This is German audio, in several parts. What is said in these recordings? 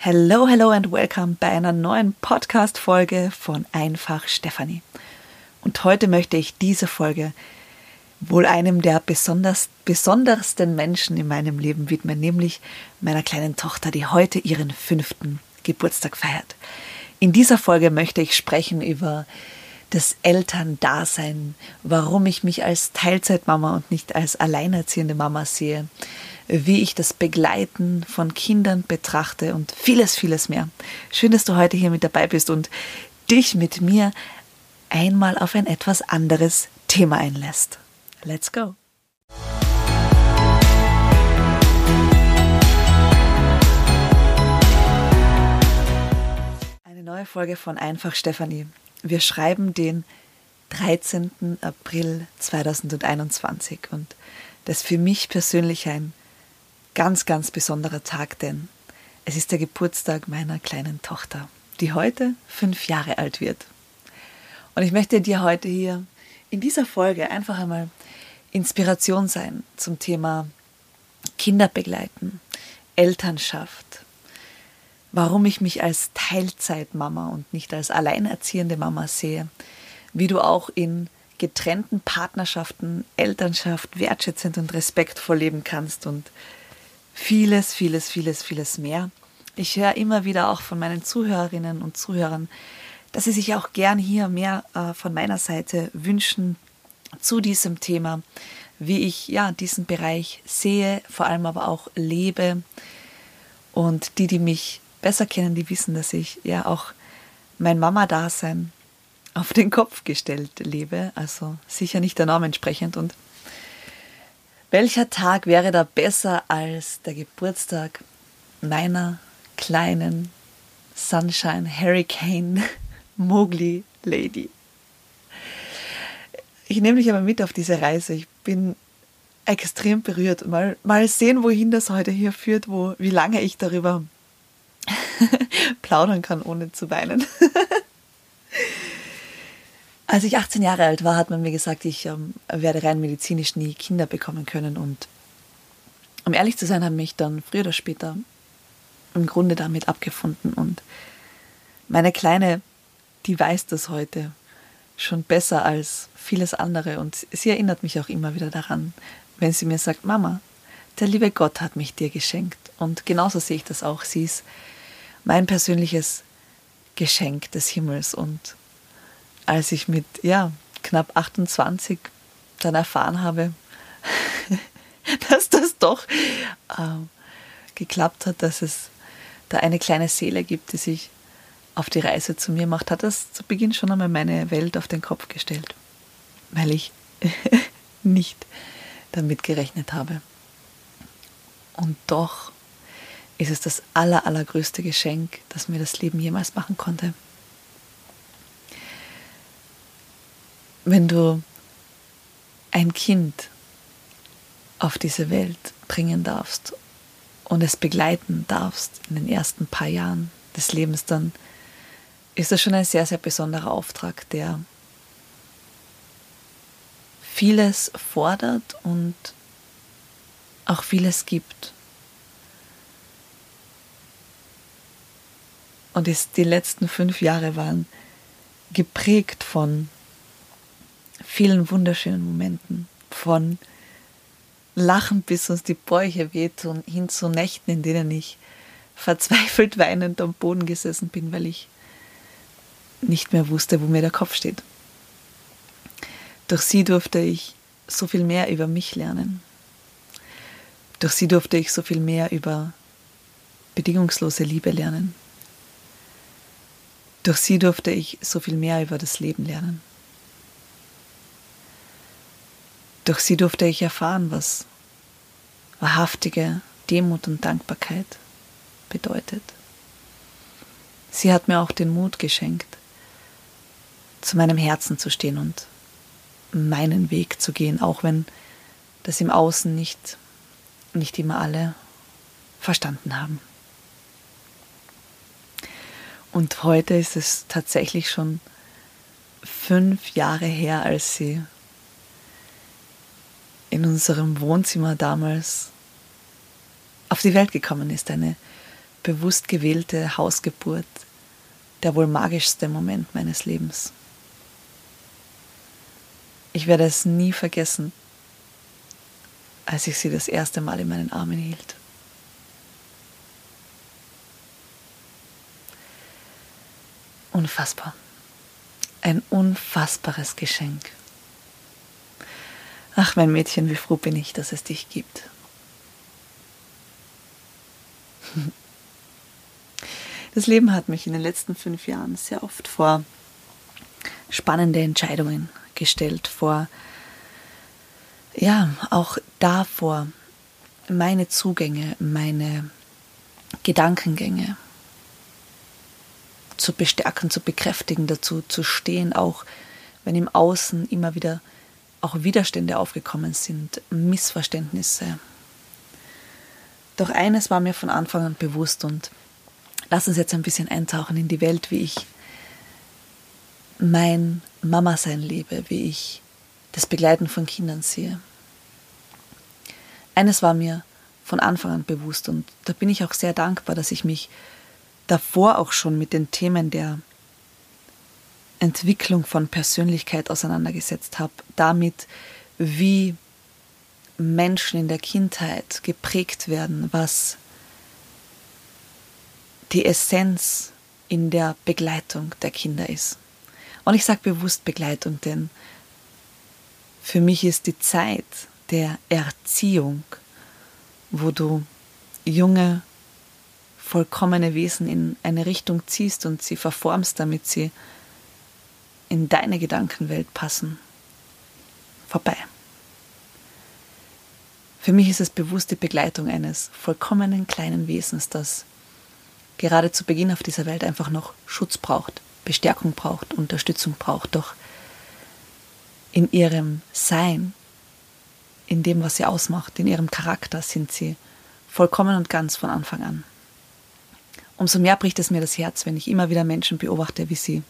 Hello, hello and welcome bei einer neuen Podcast-Folge von Einfach Stefanie. Und heute möchte ich diese Folge wohl einem der besonders, besondersten Menschen in meinem Leben widmen, nämlich meiner kleinen Tochter, die heute ihren fünften Geburtstag feiert. In dieser Folge möchte ich sprechen über das Elterndasein, warum ich mich als Teilzeitmama und nicht als alleinerziehende Mama sehe, wie ich das Begleiten von Kindern betrachte und vieles, vieles mehr. Schön, dass du heute hier mit dabei bist und dich mit mir einmal auf ein etwas anderes Thema einlässt. Let's go! Eine neue Folge von Einfach Stefanie. Wir schreiben den 13. April 2021 und das ist für mich persönlich ein ganz, ganz besonderer Tag, denn es ist der Geburtstag meiner kleinen Tochter, die heute fünf Jahre alt wird. Und ich möchte dir heute hier in dieser Folge einfach einmal Inspiration sein zum Thema Kinder begleiten, Elternschaft, warum ich mich als Teilzeitmama und nicht als alleinerziehende Mama sehe, wie du auch in getrennten Partnerschaften Elternschaft wertschätzend und respektvoll leben kannst und vieles, vieles, vieles, vieles mehr. Ich höre immer wieder auch von meinen Zuhörerinnen und Zuhörern, dass sie sich auch gern hier mehr äh, von meiner Seite wünschen zu diesem Thema, wie ich ja diesen Bereich sehe, vor allem aber auch lebe. Und die, die mich besser kennen, die wissen, dass ich ja auch mein Mama-Dasein auf den Kopf gestellt lebe, also sicher nicht der Norm entsprechend und welcher Tag wäre da besser als der Geburtstag meiner kleinen Sunshine Hurricane Mowgli Lady? Ich nehme dich aber mit auf diese Reise. Ich bin extrem berührt. Mal, mal sehen, wohin das heute hier führt, wo, wie lange ich darüber plaudern kann, ohne zu weinen. Als ich 18 Jahre alt war, hat man mir gesagt, ich ähm, werde rein medizinisch nie Kinder bekommen können. Und um ehrlich zu sein, habe ich mich dann früher oder später im Grunde damit abgefunden. Und meine Kleine, die weiß das heute schon besser als vieles andere. Und sie erinnert mich auch immer wieder daran, wenn sie mir sagt, Mama, der liebe Gott hat mich dir geschenkt. Und genauso sehe ich das auch. Sie ist mein persönliches Geschenk des Himmels. Und als ich mit ja, knapp 28 dann erfahren habe, dass das doch äh, geklappt hat, dass es da eine kleine Seele gibt, die sich auf die Reise zu mir macht, hat das zu Beginn schon einmal meine Welt auf den Kopf gestellt, weil ich nicht damit gerechnet habe. Und doch ist es das aller, allergrößte Geschenk, das mir das Leben jemals machen konnte. Wenn du ein Kind auf diese Welt bringen darfst und es begleiten darfst in den ersten paar Jahren des Lebens, dann ist das schon ein sehr, sehr besonderer Auftrag, der vieles fordert und auch vieles gibt. Und die letzten fünf Jahre waren geprägt von vielen wunderschönen Momenten. Von Lachen bis uns die Bäuche wehtun, hin zu Nächten, in denen ich verzweifelt weinend am Boden gesessen bin, weil ich nicht mehr wusste, wo mir der Kopf steht. Durch sie durfte ich so viel mehr über mich lernen. Durch sie durfte ich so viel mehr über bedingungslose Liebe lernen. Durch sie durfte ich so viel mehr über das Leben lernen. Durch sie durfte ich erfahren, was wahrhaftige Demut und Dankbarkeit bedeutet. Sie hat mir auch den Mut geschenkt, zu meinem Herzen zu stehen und meinen Weg zu gehen, auch wenn das im Außen nicht, nicht immer alle verstanden haben. Und heute ist es tatsächlich schon fünf Jahre her, als sie in unserem Wohnzimmer damals auf die Welt gekommen ist. Eine bewusst gewählte Hausgeburt der wohl magischste Moment meines Lebens. Ich werde es nie vergessen, als ich sie das erste Mal in meinen Armen hielt. Unfassbar. Ein unfassbares Geschenk. Ach, mein Mädchen, wie froh bin ich, dass es dich gibt. Das Leben hat mich in den letzten fünf Jahren sehr oft vor spannende Entscheidungen gestellt, vor, ja, auch davor, meine Zugänge, meine Gedankengänge zu bestärken, zu bekräftigen, dazu zu stehen, auch wenn im Außen immer wieder auch Widerstände aufgekommen sind, Missverständnisse. Doch eines war mir von Anfang an bewusst und lass uns jetzt ein bisschen eintauchen in die Welt, wie ich mein Mama-Sein lebe, wie ich das Begleiten von Kindern sehe. Eines war mir von Anfang an bewusst und da bin ich auch sehr dankbar, dass ich mich davor auch schon mit den Themen der Entwicklung von Persönlichkeit auseinandergesetzt habe, damit, wie Menschen in der Kindheit geprägt werden, was die Essenz in der Begleitung der Kinder ist. Und ich sage bewusst Begleitung, denn für mich ist die Zeit der Erziehung, wo du junge vollkommene Wesen in eine Richtung ziehst und sie verformst, damit sie in deine Gedankenwelt passen. Vorbei. Für mich ist es bewusst die Begleitung eines vollkommenen kleinen Wesens, das gerade zu Beginn auf dieser Welt einfach noch Schutz braucht, Bestärkung braucht, Unterstützung braucht. Doch in ihrem Sein, in dem, was sie ausmacht, in ihrem Charakter sind sie vollkommen und ganz von Anfang an umso mehr bricht es mir das Herz, wenn ich immer wieder Menschen beobachte, wie sie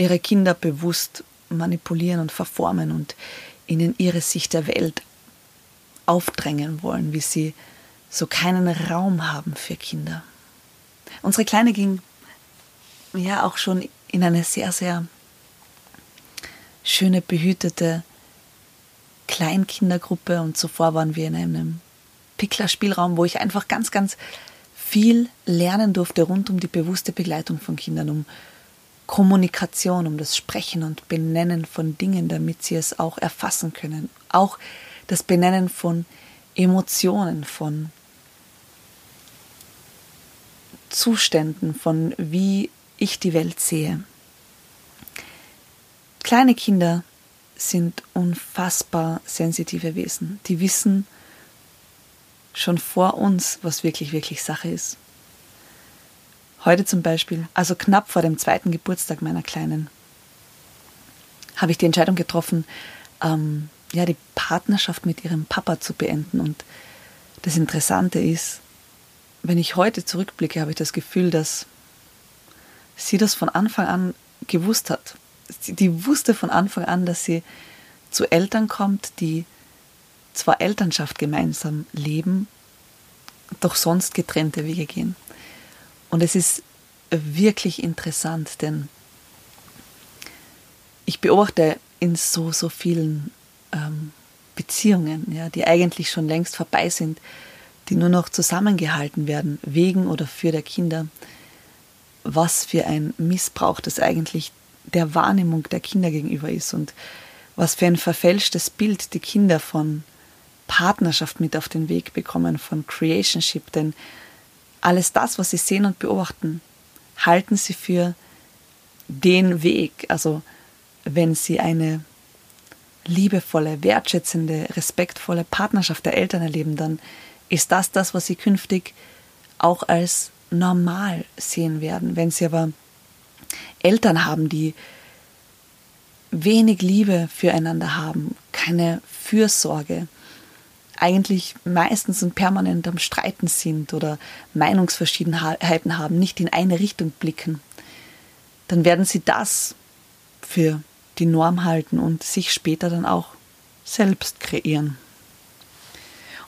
ihre Kinder bewusst manipulieren und verformen und ihnen ihre Sicht der Welt aufdrängen wollen, wie sie so keinen Raum haben für Kinder. Unsere Kleine ging ja auch schon in eine sehr, sehr schöne, behütete Kleinkindergruppe und zuvor waren wir in einem Pickler-Spielraum, wo ich einfach ganz, ganz viel lernen durfte rund um die bewusste Begleitung von Kindern, um Kommunikation, um das Sprechen und Benennen von Dingen, damit sie es auch erfassen können. Auch das Benennen von Emotionen, von Zuständen, von wie ich die Welt sehe. Kleine Kinder sind unfassbar sensitive Wesen. Die wissen, schon vor uns, was wirklich, wirklich Sache ist. Heute zum Beispiel, also knapp vor dem zweiten Geburtstag meiner Kleinen, habe ich die Entscheidung getroffen, ähm, ja, die Partnerschaft mit ihrem Papa zu beenden. Und das Interessante ist, wenn ich heute zurückblicke, habe ich das Gefühl, dass sie das von Anfang an gewusst hat. Die wusste von Anfang an, dass sie zu Eltern kommt, die zwar Elternschaft gemeinsam leben, doch sonst getrennte Wege gehen. Und es ist wirklich interessant, denn ich beobachte in so, so vielen ähm, Beziehungen, ja, die eigentlich schon längst vorbei sind, die nur noch zusammengehalten werden, wegen oder für der Kinder, was für ein Missbrauch das eigentlich der Wahrnehmung der Kinder gegenüber ist und was für ein verfälschtes Bild die Kinder von Partnerschaft mit auf den Weg bekommen, von Creationship, denn alles das, was sie sehen und beobachten, halten sie für den Weg. Also wenn sie eine liebevolle, wertschätzende, respektvolle Partnerschaft der Eltern erleben, dann ist das das, was sie künftig auch als normal sehen werden. Wenn sie aber Eltern haben, die wenig Liebe füreinander haben, keine Fürsorge, eigentlich meistens und permanent am Streiten sind oder Meinungsverschiedenheiten haben, nicht in eine Richtung blicken, dann werden sie das für die Norm halten und sich später dann auch selbst kreieren.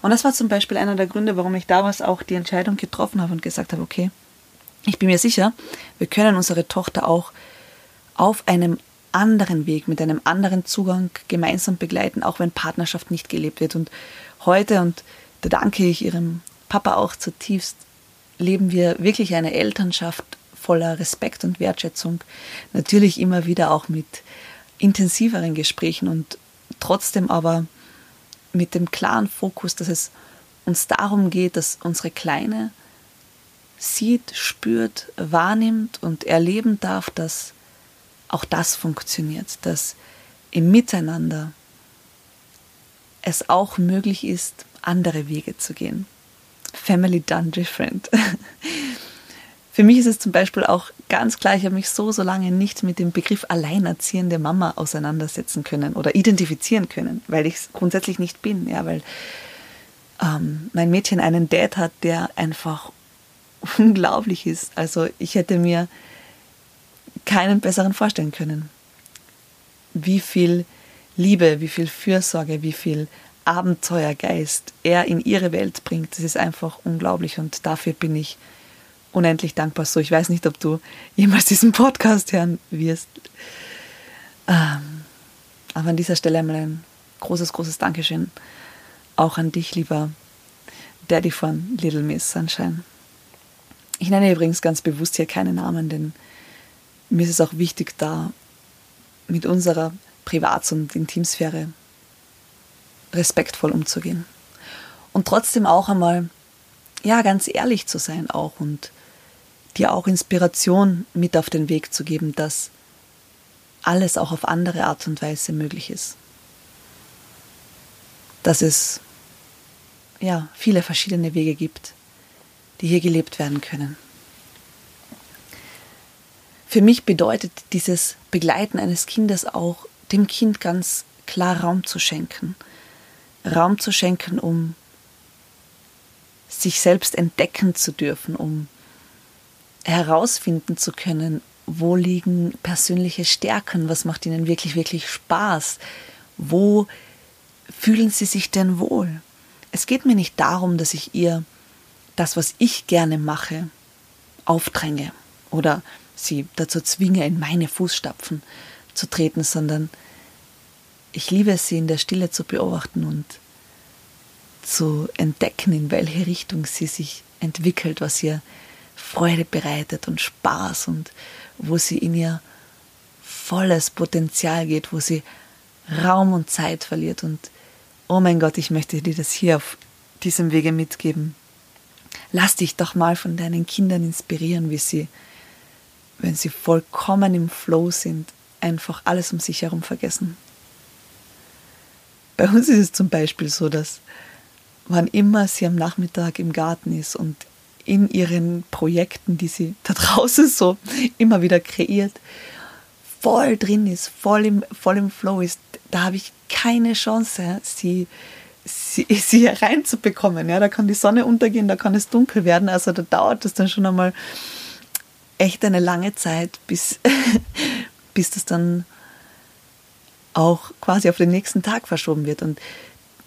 Und das war zum Beispiel einer der Gründe, warum ich damals auch die Entscheidung getroffen habe und gesagt habe, okay, ich bin mir sicher, wir können unsere Tochter auch auf einem anderen Weg, mit einem anderen Zugang gemeinsam begleiten, auch wenn Partnerschaft nicht gelebt wird. Und heute, und da danke ich ihrem Papa auch zutiefst, leben wir wirklich eine Elternschaft voller Respekt und Wertschätzung. Natürlich immer wieder auch mit intensiveren Gesprächen und trotzdem aber mit dem klaren Fokus, dass es uns darum geht, dass unsere Kleine sieht, spürt, wahrnimmt und erleben darf, dass auch das funktioniert, dass im Miteinander es auch möglich ist, andere Wege zu gehen. Family done different. Für mich ist es zum Beispiel auch ganz klar, ich habe mich so, so lange nicht mit dem Begriff alleinerziehende Mama auseinandersetzen können oder identifizieren können, weil ich es grundsätzlich nicht bin, ja, weil ähm, mein Mädchen einen Dad hat, der einfach unglaublich ist. Also ich hätte mir keinen besseren vorstellen können. Wie viel Liebe, wie viel Fürsorge, wie viel Abenteuergeist er in ihre Welt bringt, das ist einfach unglaublich und dafür bin ich unendlich dankbar. So, ich weiß nicht, ob du jemals diesen Podcast hören wirst. Ähm, aber an dieser Stelle einmal ein großes, großes Dankeschön auch an dich, lieber Daddy von Little Miss Sunshine. Ich nenne übrigens ganz bewusst hier keine Namen, denn mir ist es auch wichtig, da mit unserer Privats- und Intimsphäre respektvoll umzugehen. Und trotzdem auch einmal, ja, ganz ehrlich zu sein auch und dir auch Inspiration mit auf den Weg zu geben, dass alles auch auf andere Art und Weise möglich ist. Dass es ja viele verschiedene Wege gibt, die hier gelebt werden können. Für mich bedeutet dieses Begleiten eines Kindes auch, dem Kind ganz klar Raum zu schenken. Raum zu schenken, um sich selbst entdecken zu dürfen, um herausfinden zu können, wo liegen persönliche Stärken, was macht ihnen wirklich, wirklich Spaß, wo fühlen sie sich denn wohl. Es geht mir nicht darum, dass ich ihr das, was ich gerne mache, aufdränge oder sie dazu zwinge, in meine Fußstapfen zu treten, sondern ich liebe es, sie in der Stille zu beobachten und zu entdecken, in welche Richtung sie sich entwickelt, was ihr Freude bereitet und Spaß und wo sie in ihr volles Potenzial geht, wo sie Raum und Zeit verliert. Und oh mein Gott, ich möchte dir das hier auf diesem Wege mitgeben. Lass dich doch mal von deinen Kindern inspirieren, wie sie, wenn sie vollkommen im Flow sind, einfach alles um sich herum vergessen. Bei uns ist es zum Beispiel so, dass wann immer sie am Nachmittag im Garten ist und in ihren Projekten, die sie da draußen so immer wieder kreiert, voll drin ist, voll im, voll im Flow ist, da habe ich keine Chance, sie, sie, sie reinzubekommen. Ja, da kann die Sonne untergehen, da kann es dunkel werden. Also da dauert es dann schon einmal echt eine lange Zeit, bis, bis das dann auch quasi auf den nächsten Tag verschoben wird. Und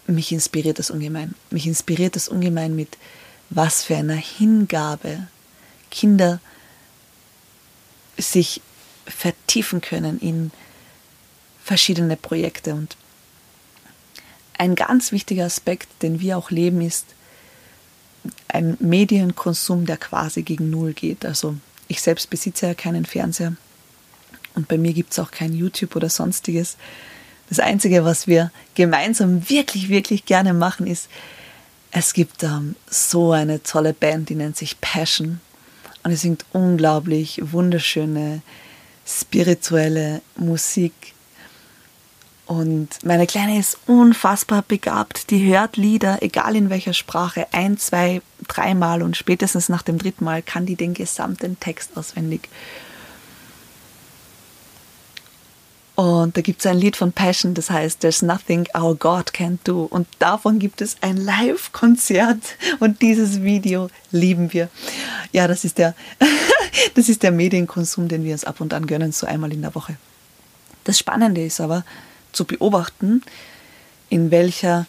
mich inspiriert das ungemein. Mich inspiriert das ungemein mit was für einer Hingabe Kinder sich vertiefen können in verschiedene Projekte. Und ein ganz wichtiger Aspekt, den wir auch leben, ist ein Medienkonsum, der quasi gegen Null geht. Also ich selbst besitze ja keinen Fernseher und bei mir gibt es auch kein YouTube oder sonstiges. Das Einzige, was wir gemeinsam wirklich, wirklich gerne machen, ist, es gibt ähm, so eine tolle Band, die nennt sich Passion. Und es singt unglaublich wunderschöne, spirituelle Musik. Und meine Kleine ist unfassbar begabt. Die hört Lieder, egal in welcher Sprache, ein, zwei, dreimal und spätestens nach dem dritten Mal kann die den gesamten Text auswendig. Und da gibt es ein Lied von Passion, das heißt There's Nothing Our God Can't Do. Und davon gibt es ein Live-Konzert und dieses Video lieben wir. Ja, das ist, der, das ist der Medienkonsum, den wir uns ab und an gönnen, so einmal in der Woche. Das Spannende ist aber zu beobachten, in welcher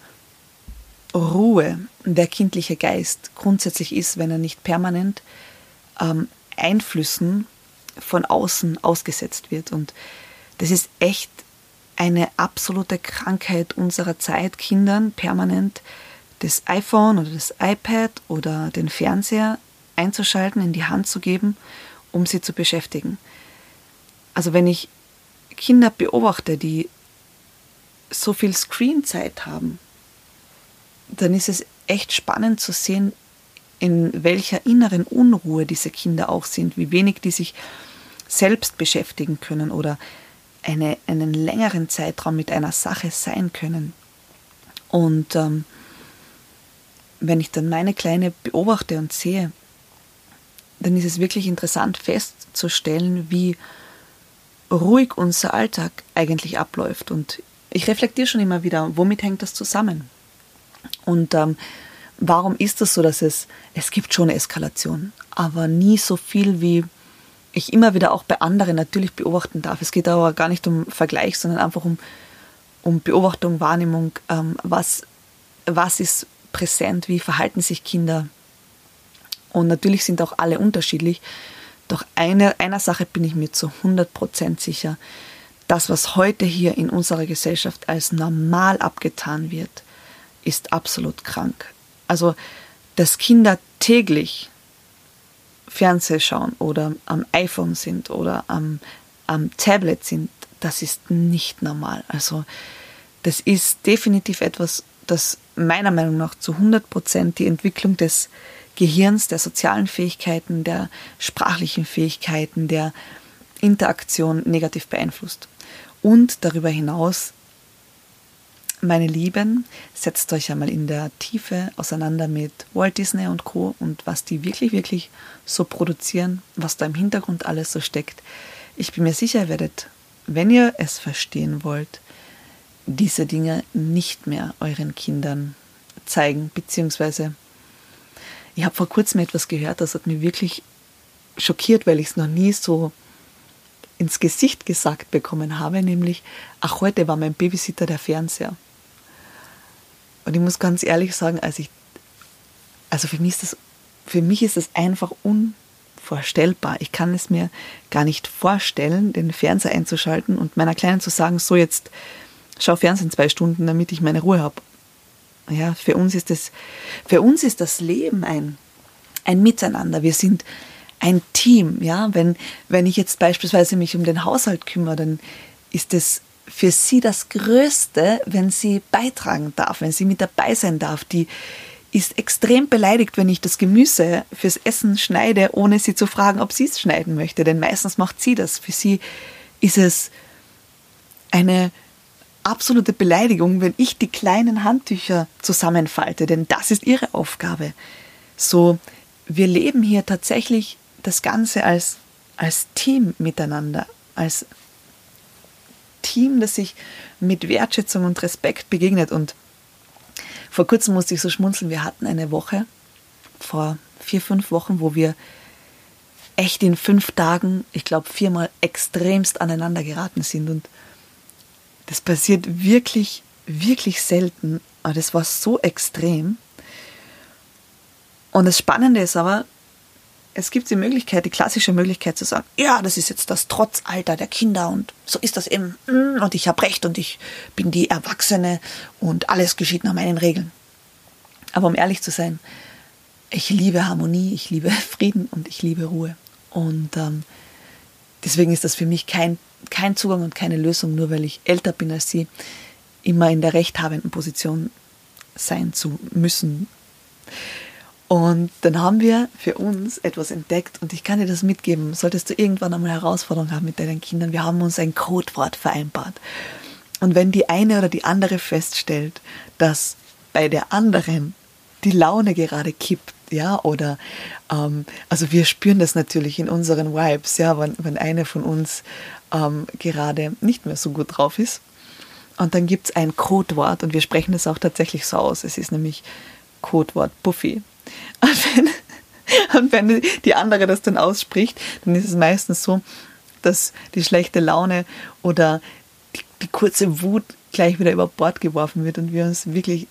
Ruhe der kindliche Geist grundsätzlich ist, wenn er nicht permanent ähm, Einflüssen von außen ausgesetzt wird. Und das ist echt eine absolute Krankheit unserer Zeit, Kindern permanent das iPhone oder das iPad oder den Fernseher einzuschalten, in die Hand zu geben, um sie zu beschäftigen. Also wenn ich Kinder beobachte, die so viel Screenzeit haben, dann ist es echt spannend zu sehen, in welcher inneren Unruhe diese Kinder auch sind, wie wenig die sich selbst beschäftigen können oder eine, einen längeren Zeitraum mit einer Sache sein können. Und ähm, wenn ich dann meine Kleine beobachte und sehe, dann ist es wirklich interessant festzustellen, wie ruhig unser Alltag eigentlich abläuft. Und ich reflektiere schon immer wieder, womit hängt das zusammen? Und ähm, warum ist das so, dass es, es gibt schon Eskalation, aber nie so viel, wie ich immer wieder auch bei anderen natürlich beobachten darf. Es geht aber gar nicht um Vergleich, sondern einfach um, um Beobachtung, Wahrnehmung, ähm, was, was ist präsent, wie verhalten sich Kinder. Und natürlich sind auch alle unterschiedlich. Doch eine, einer Sache bin ich mir zu 100% sicher. Das, was heute hier in unserer Gesellschaft als normal abgetan wird, ist absolut krank. Also, dass Kinder täglich Fernseh schauen oder am iPhone sind oder am, am Tablet sind, das ist nicht normal. Also, das ist definitiv etwas, das meiner Meinung nach zu 100 Prozent die Entwicklung des Gehirns, der sozialen Fähigkeiten, der sprachlichen Fähigkeiten, der Interaktion negativ beeinflusst. Und darüber hinaus meine Lieben, setzt euch einmal in der Tiefe auseinander mit Walt Disney und Co. und was die wirklich, wirklich so produzieren, was da im Hintergrund alles so steckt. Ich bin mir sicher, ihr werdet, wenn ihr es verstehen wollt, diese Dinge nicht mehr euren Kindern zeigen, beziehungsweise ich habe vor kurzem etwas gehört, das hat mich wirklich schockiert, weil ich es noch nie so ins Gesicht gesagt bekommen habe, nämlich, ach, heute war mein Babysitter der Fernseher. Und ich muss ganz ehrlich sagen, als ich, also für mich ist das, für mich ist das einfach unvorstellbar. Ich kann es mir gar nicht vorstellen, den Fernseher einzuschalten und meiner Kleinen zu sagen, so jetzt schau Fernsehen zwei Stunden, damit ich meine Ruhe habe. Ja, für uns ist das, für uns ist das Leben ein, ein Miteinander. Wir sind ein Team, ja. Wenn, wenn ich jetzt beispielsweise mich um den Haushalt kümmere, dann ist es für sie das Größte, wenn sie beitragen darf, wenn sie mit dabei sein darf. Die ist extrem beleidigt, wenn ich das Gemüse fürs Essen schneide, ohne sie zu fragen, ob sie es schneiden möchte. Denn meistens macht sie das. Für sie ist es eine absolute Beleidigung, wenn ich die kleinen Handtücher zusammenfalte, denn das ist ihre Aufgabe. So, wir leben hier tatsächlich das Ganze als, als Team miteinander, als Team, das sich mit Wertschätzung und Respekt begegnet. Und vor kurzem musste ich so schmunzeln, wir hatten eine Woche, vor vier, fünf Wochen, wo wir echt in fünf Tagen, ich glaube, viermal extremst aneinander geraten sind. Und das passiert wirklich, wirklich selten. Aber das war so extrem. Und das Spannende ist aber, es gibt die Möglichkeit, die klassische Möglichkeit zu sagen, ja, das ist jetzt das Trotzalter der Kinder und so ist das eben mm, und ich habe recht und ich bin die Erwachsene und alles geschieht nach meinen Regeln. Aber um ehrlich zu sein, ich liebe Harmonie, ich liebe Frieden und ich liebe Ruhe. Und ähm, deswegen ist das für mich kein, kein Zugang und keine Lösung, nur weil ich älter bin als sie, immer in der rechthabenden Position sein zu müssen. Und dann haben wir für uns etwas entdeckt und ich kann dir das mitgeben. Solltest du irgendwann einmal Herausforderungen haben mit deinen Kindern, wir haben uns ein Codewort vereinbart. Und wenn die eine oder die andere feststellt, dass bei der anderen die Laune gerade kippt, ja, oder ähm, also wir spüren das natürlich in unseren Vibes, ja, wenn, wenn eine von uns ähm, gerade nicht mehr so gut drauf ist. Und dann gibt es ein Codewort und wir sprechen das auch tatsächlich so aus. Es ist nämlich Codewort Buffy. Und wenn, und wenn die andere das dann ausspricht, dann ist es meistens so, dass die schlechte Laune oder die, die kurze Wut gleich wieder über Bord geworfen wird und wir uns wirklich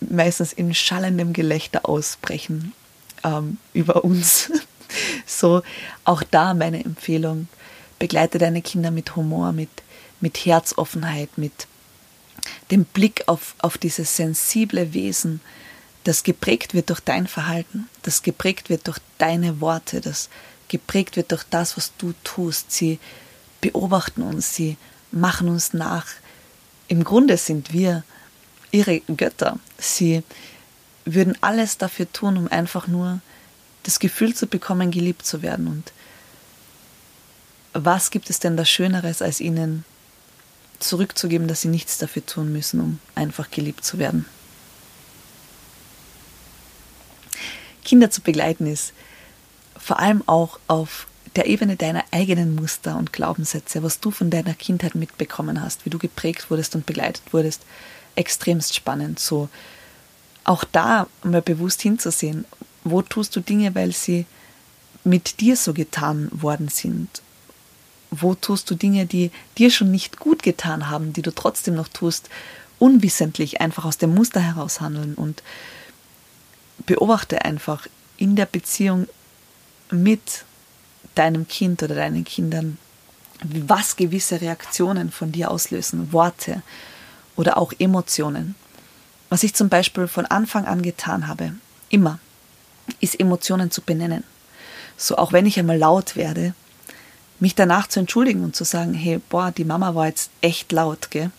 meistens in schallendem Gelächter ausbrechen ähm, über uns. so, auch da meine Empfehlung, begleite deine Kinder mit Humor, mit, mit Herzoffenheit, mit dem Blick auf, auf dieses sensible Wesen, das geprägt wird durch dein Verhalten, das geprägt wird durch deine Worte, das geprägt wird durch das, was du tust. Sie beobachten uns, sie machen uns nach. Im Grunde sind wir ihre Götter. Sie würden alles dafür tun, um einfach nur das Gefühl zu bekommen, geliebt zu werden. Und was gibt es denn da Schöneres, als ihnen zurückzugeben, dass sie nichts dafür tun müssen, um einfach geliebt zu werden? Kinder zu begleiten ist vor allem auch auf der Ebene deiner eigenen Muster und Glaubenssätze, was du von deiner Kindheit mitbekommen hast, wie du geprägt wurdest und begleitet wurdest, extremst spannend. So auch da mal bewusst hinzusehen, wo tust du Dinge, weil sie mit dir so getan worden sind? Wo tust du Dinge, die dir schon nicht gut getan haben, die du trotzdem noch tust, unwissentlich einfach aus dem Muster heraus handeln und beobachte einfach in der Beziehung mit deinem Kind oder deinen Kindern, was gewisse Reaktionen von dir auslösen, Worte oder auch Emotionen. Was ich zum Beispiel von Anfang an getan habe, immer, ist Emotionen zu benennen. So auch wenn ich einmal laut werde, mich danach zu entschuldigen und zu sagen, hey, boah, die Mama war jetzt echt laut, gell?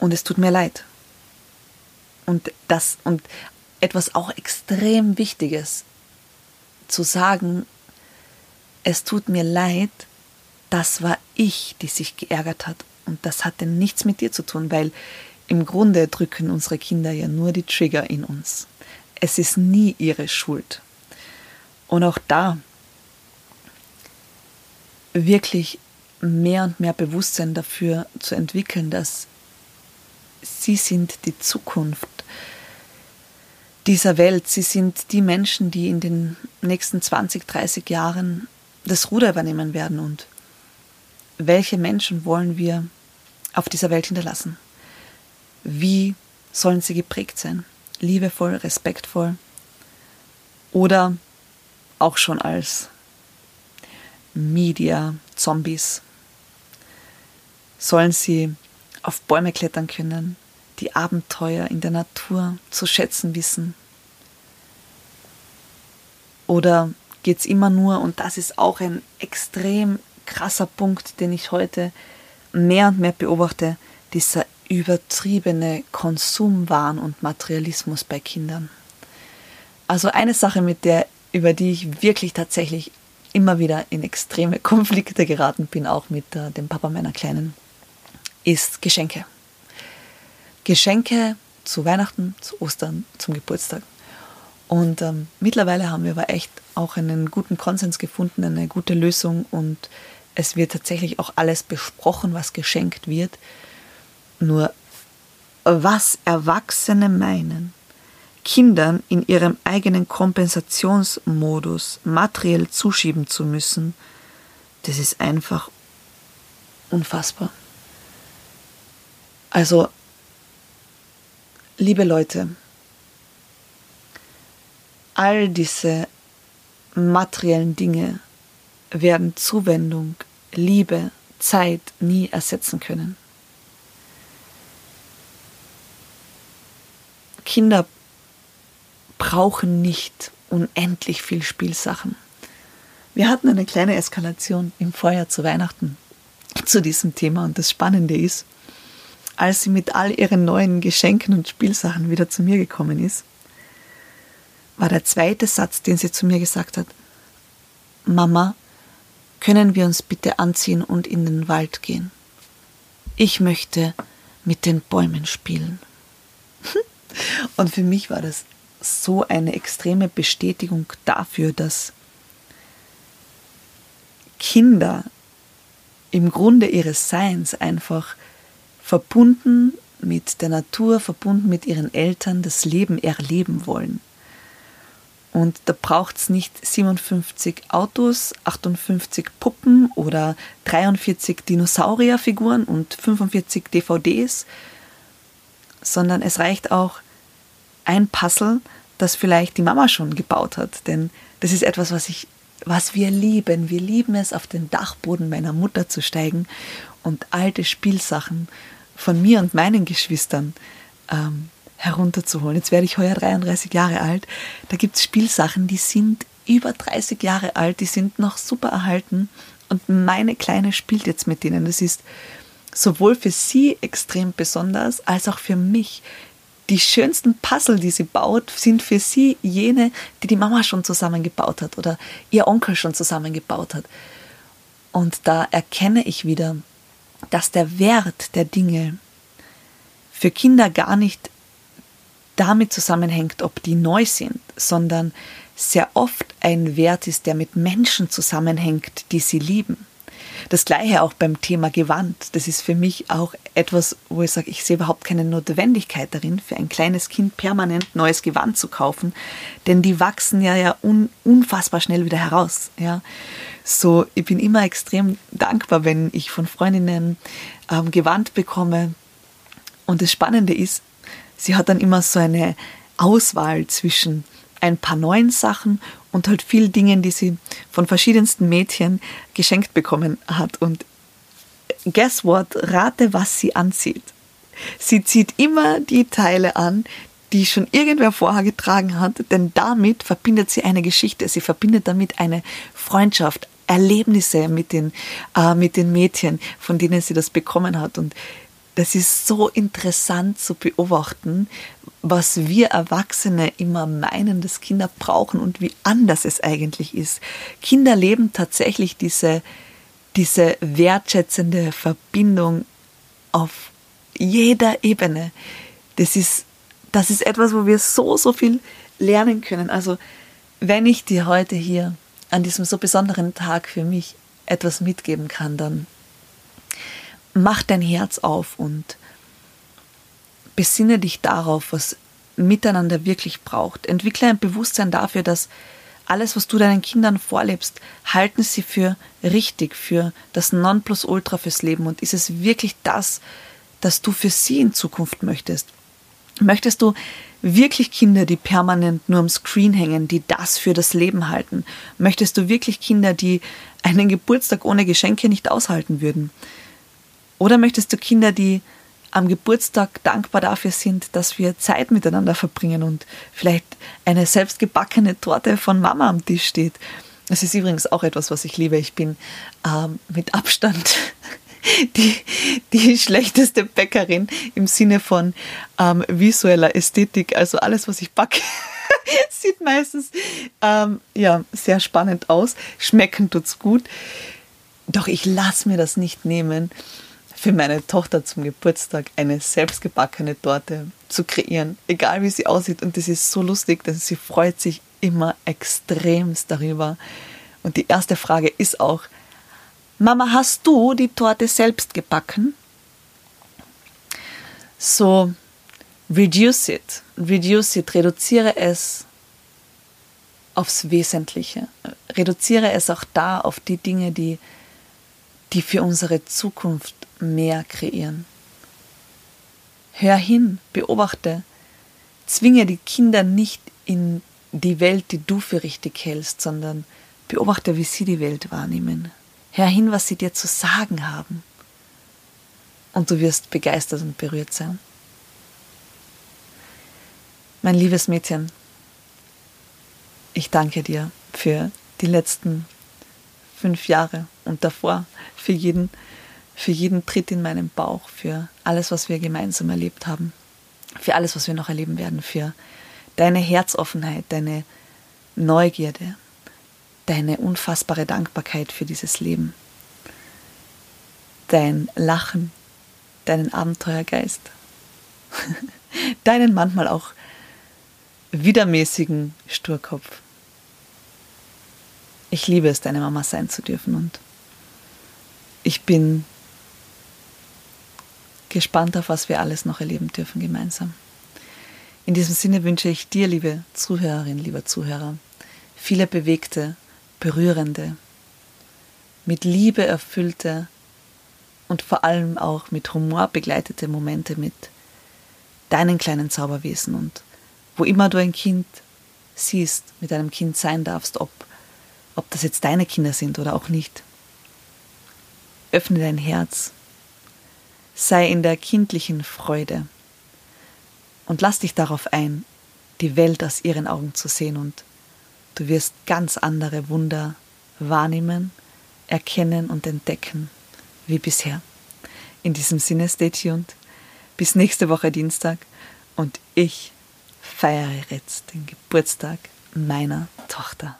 Und es tut mir leid. Und das, und etwas auch extrem Wichtiges, zu sagen, es tut mir leid, das war ich, die sich geärgert hat. Und das hatte nichts mit dir zu tun, weil im Grunde drücken unsere Kinder ja nur die Trigger in uns. Es ist nie ihre Schuld. Und auch da wirklich mehr und mehr Bewusstsein dafür zu entwickeln, dass sie sind die Zukunft dieser Welt. Sie sind die Menschen, die in den nächsten 20, 30 Jahren das Ruder übernehmen werden. Und welche Menschen wollen wir auf dieser Welt hinterlassen? Wie sollen sie geprägt sein? Liebevoll, respektvoll oder auch schon als Media-Zombies? Sollen sie auf Bäume klettern können, die Abenteuer in der Natur zu schätzen wissen? Oder geht es immer nur, und das ist auch ein extrem krasser Punkt, den ich heute mehr und mehr beobachte, dieser übertriebene Konsumwahn und Materialismus bei Kindern. Also eine Sache, mit der, über die ich wirklich tatsächlich immer wieder in extreme Konflikte geraten bin, auch mit äh, dem Papa meiner Kleinen, ist Geschenke. Geschenke zu Weihnachten, zu Ostern, zum Geburtstag. Und ähm, mittlerweile haben wir aber echt auch einen guten Konsens gefunden, eine gute Lösung und es wird tatsächlich auch alles besprochen, was geschenkt wird. Nur was Erwachsene meinen, Kindern in ihrem eigenen Kompensationsmodus materiell zuschieben zu müssen, das ist einfach unfassbar. Also Liebe Leute, all diese materiellen Dinge werden Zuwendung, Liebe, Zeit nie ersetzen können. Kinder brauchen nicht unendlich viel Spielsachen. Wir hatten eine kleine Eskalation im Vorjahr zu Weihnachten zu diesem Thema und das Spannende ist, als sie mit all ihren neuen Geschenken und Spielsachen wieder zu mir gekommen ist, war der zweite Satz, den sie zu mir gesagt hat, Mama, können wir uns bitte anziehen und in den Wald gehen? Ich möchte mit den Bäumen spielen. Und für mich war das so eine extreme Bestätigung dafür, dass Kinder im Grunde ihres Seins einfach verbunden mit der Natur, verbunden mit ihren Eltern das Leben erleben wollen. Und da braucht es nicht 57 Autos, 58 Puppen oder 43 Dinosaurierfiguren und 45 DVDs, sondern es reicht auch ein Puzzle, das vielleicht die Mama schon gebaut hat. Denn das ist etwas, was ich, was wir lieben. Wir lieben es, auf den Dachboden meiner Mutter zu steigen und alte Spielsachen von mir und meinen Geschwistern ähm, herunterzuholen. Jetzt werde ich heuer 33 Jahre alt. Da gibt es Spielsachen, die sind über 30 Jahre alt, die sind noch super erhalten. Und meine Kleine spielt jetzt mit denen. Das ist sowohl für sie extrem besonders, als auch für mich. Die schönsten Puzzle, die sie baut, sind für sie jene, die die Mama schon zusammengebaut hat oder ihr Onkel schon zusammengebaut hat. Und da erkenne ich wieder, dass der Wert der Dinge für Kinder gar nicht damit zusammenhängt, ob die neu sind, sondern sehr oft ein Wert ist, der mit Menschen zusammenhängt, die sie lieben. Das gleiche auch beim Thema Gewand. Das ist für mich auch etwas, wo ich sage, ich sehe überhaupt keine Notwendigkeit darin, für ein kleines Kind permanent neues Gewand zu kaufen, denn die wachsen ja, ja un, unfassbar schnell wieder heraus. Ja. So, ich bin immer extrem dankbar, wenn ich von Freundinnen ähm, Gewand bekomme. Und das Spannende ist, sie hat dann immer so eine Auswahl zwischen ein paar neuen Sachen und halt viel Dingen, die sie von verschiedensten Mädchen geschenkt bekommen hat. Und guess what? Rate, was sie anzieht. Sie zieht immer die Teile an, die schon irgendwer vorher getragen hat, denn damit verbindet sie eine Geschichte, sie verbindet damit eine Freundschaft, Erlebnisse mit den, äh, mit den Mädchen, von denen sie das bekommen hat. Und das ist so interessant zu beobachten, was wir Erwachsene immer meinen, dass Kinder brauchen und wie anders es eigentlich ist. Kinder leben tatsächlich diese, diese wertschätzende Verbindung auf jeder Ebene. Das ist, das ist etwas, wo wir so, so viel lernen können. Also, wenn ich dir heute hier an diesem so besonderen Tag für mich etwas mitgeben kann, dann mach dein Herz auf und besinne dich darauf, was miteinander wirklich braucht. Entwickle ein Bewusstsein dafür, dass alles, was du deinen Kindern vorlebst, halten sie für richtig, für das Nonplusultra fürs Leben. Und ist es wirklich das, das du für sie in Zukunft möchtest? Möchtest du wirklich Kinder, die permanent nur am Screen hängen, die das für das Leben halten? Möchtest du wirklich Kinder, die einen Geburtstag ohne Geschenke nicht aushalten würden? Oder möchtest du Kinder, die am Geburtstag dankbar dafür sind, dass wir Zeit miteinander verbringen und vielleicht eine selbstgebackene Torte von Mama am Tisch steht? Das ist übrigens auch etwas, was ich liebe. Ich bin ähm, mit Abstand die, die schlechteste Bäckerin im Sinne von ähm, visueller Ästhetik. Also alles, was ich backe, sieht meistens ähm, ja, sehr spannend aus. Schmecken tut's gut. Doch ich lasse mir das nicht nehmen, für meine Tochter zum Geburtstag eine selbstgebackene Torte zu kreieren, egal wie sie aussieht. Und das ist so lustig, denn sie freut sich immer extremst darüber. Und die erste Frage ist auch, Mama, hast du die Torte selbst gebacken? So, reduce it, reduce it, reduziere es aufs Wesentliche. Reduziere es auch da auf die Dinge, die, die für unsere Zukunft mehr kreieren. Hör hin, beobachte, zwinge die Kinder nicht in die Welt, die du für richtig hältst, sondern beobachte, wie sie die Welt wahrnehmen. Hör hin, was sie dir zu sagen haben. Und du wirst begeistert und berührt sein. Mein liebes Mädchen, ich danke dir für die letzten fünf Jahre und davor, für jeden für jeden Tritt in meinen Bauch, für alles, was wir gemeinsam erlebt haben, für alles, was wir noch erleben werden, für deine Herzoffenheit, deine Neugierde, deine unfassbare Dankbarkeit für dieses Leben, dein Lachen, deinen Abenteuergeist, deinen manchmal auch widermäßigen Sturkopf. Ich liebe es, deine Mama sein zu dürfen und ich bin gespannt auf, was wir alles noch erleben dürfen gemeinsam. In diesem Sinne wünsche ich dir, liebe Zuhörerin, lieber Zuhörer, viele bewegte, berührende, mit Liebe erfüllte und vor allem auch mit Humor begleitete Momente mit deinen kleinen Zauberwesen und wo immer du ein Kind siehst, mit einem Kind sein darfst, ob, ob das jetzt deine Kinder sind oder auch nicht. Öffne dein Herz, sei in der kindlichen Freude und lass dich darauf ein, die Welt aus ihren Augen zu sehen und du wirst ganz andere Wunder wahrnehmen, erkennen und entdecken wie bisher. In diesem Sinne, stay tuned. Bis nächste Woche Dienstag und ich feiere jetzt den Geburtstag meiner Tochter.